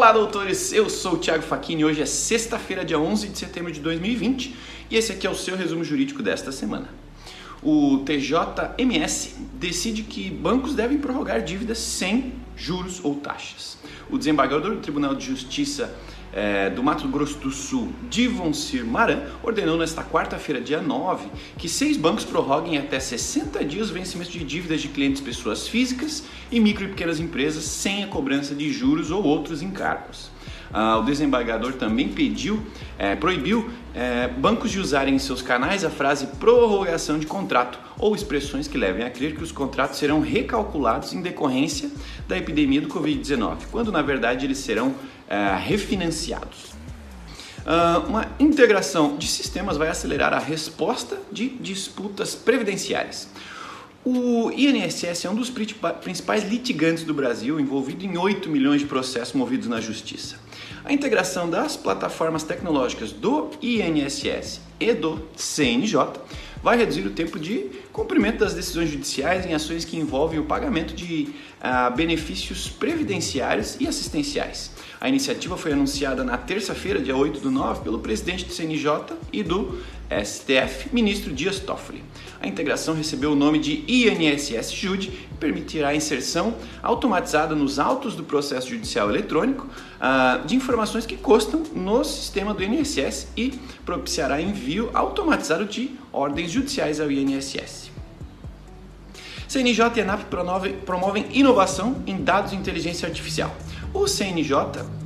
Olá, doutores! Eu sou o Thiago Facchini. Hoje é sexta-feira, dia 11 de setembro de 2020 e esse aqui é o seu resumo jurídico desta semana. O TJMS decide que bancos devem prorrogar dívidas sem juros ou taxas. O desembargador do Tribunal de Justiça é, do Mato Grosso do Sul, Divon Cir Maran, ordenou nesta quarta-feira, dia 9, que seis bancos prorroguem até 60 dias o vencimento de dívidas de clientes pessoas físicas e micro e pequenas empresas sem a cobrança de juros ou outros encargos. Ah, o desembargador também pediu, é, proibiu é, bancos de usarem em seus canais a frase prorrogação de contrato ou expressões que levem a crer que os contratos serão recalculados em decorrência da epidemia do Covid-19, quando na verdade eles serão é, refinanciados. Uh, uma integração de sistemas vai acelerar a resposta de disputas previdenciárias. O INSS é um dos principais litigantes do Brasil, envolvido em 8 milhões de processos movidos na justiça. A integração das plataformas tecnológicas do INSS e do CNJ vai reduzir o tempo de cumprimento das decisões judiciais em ações que envolvem o pagamento de uh, benefícios previdenciários e assistenciais. A iniciativa foi anunciada na terça-feira, dia 8 do 9, pelo presidente do CNJ e do STF, ministro Dias Toffoli. A integração recebeu o nome de INSS Jude e permitirá a inserção automatizada nos autos do processo judicial eletrônico uh, de informações que constam no sistema do INSS e propiciará envio automatizado de ordens judiciais ao INSS. CNJ e ENAP promovem inovação em dados de inteligência artificial. O CNJ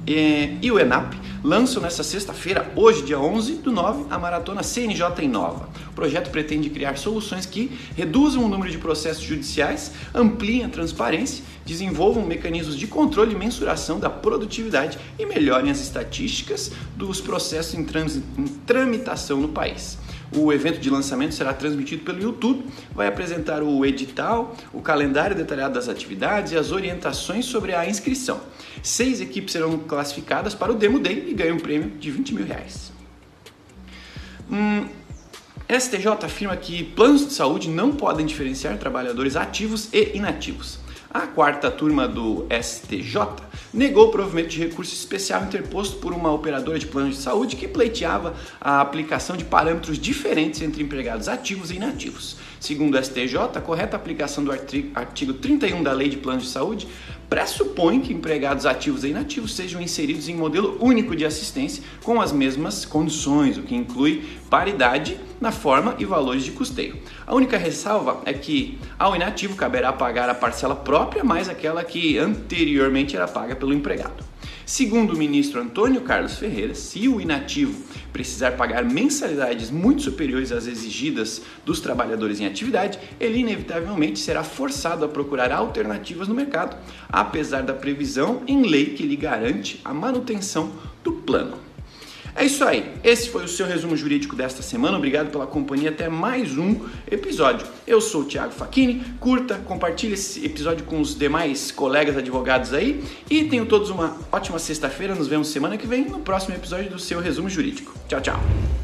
eh, e o ENAP lançam nesta sexta-feira, hoje, dia 11 do 9, a maratona CNJ Inova. O projeto pretende criar soluções que reduzam o número de processos judiciais, ampliem a transparência, desenvolvam mecanismos de controle e mensuração da produtividade e melhorem as estatísticas dos processos em, em tramitação no país. O evento de lançamento será transmitido pelo YouTube, vai apresentar o edital, o calendário detalhado das atividades e as orientações sobre a inscrição. Seis equipes serão classificadas para o Demo Day e ganham um prêmio de 20 mil reais. Hum, STJ afirma que planos de saúde não podem diferenciar trabalhadores ativos e inativos. A quarta turma do STJ negou o provimento de recurso especial interposto por uma operadora de planos de saúde que pleiteava a aplicação de parâmetros diferentes entre empregados ativos e inativos. Segundo o STJ, a correta aplicação do artigo 31 da Lei de Planos de Saúde pressupõe que empregados ativos e inativos sejam inseridos em modelo único de assistência com as mesmas condições, o que inclui paridade na forma e valores de custeio. A única ressalva é que ao inativo caberá pagar a parcela própria mais aquela que anteriormente era paga pelo empregado. Segundo o ministro Antônio Carlos Ferreira, se o inativo precisar pagar mensalidades muito superiores às exigidas dos trabalhadores em atividade, ele inevitavelmente será forçado a procurar alternativas no mercado, apesar da previsão em lei que lhe garante a manutenção do plano. É isso aí. Esse foi o seu resumo jurídico desta semana. Obrigado pela companhia. Até mais um episódio. Eu sou o Thiago Facchini. Curta, compartilhe esse episódio com os demais colegas advogados aí. E tenham todos uma ótima sexta-feira. Nos vemos semana que vem no próximo episódio do seu resumo jurídico. Tchau, tchau.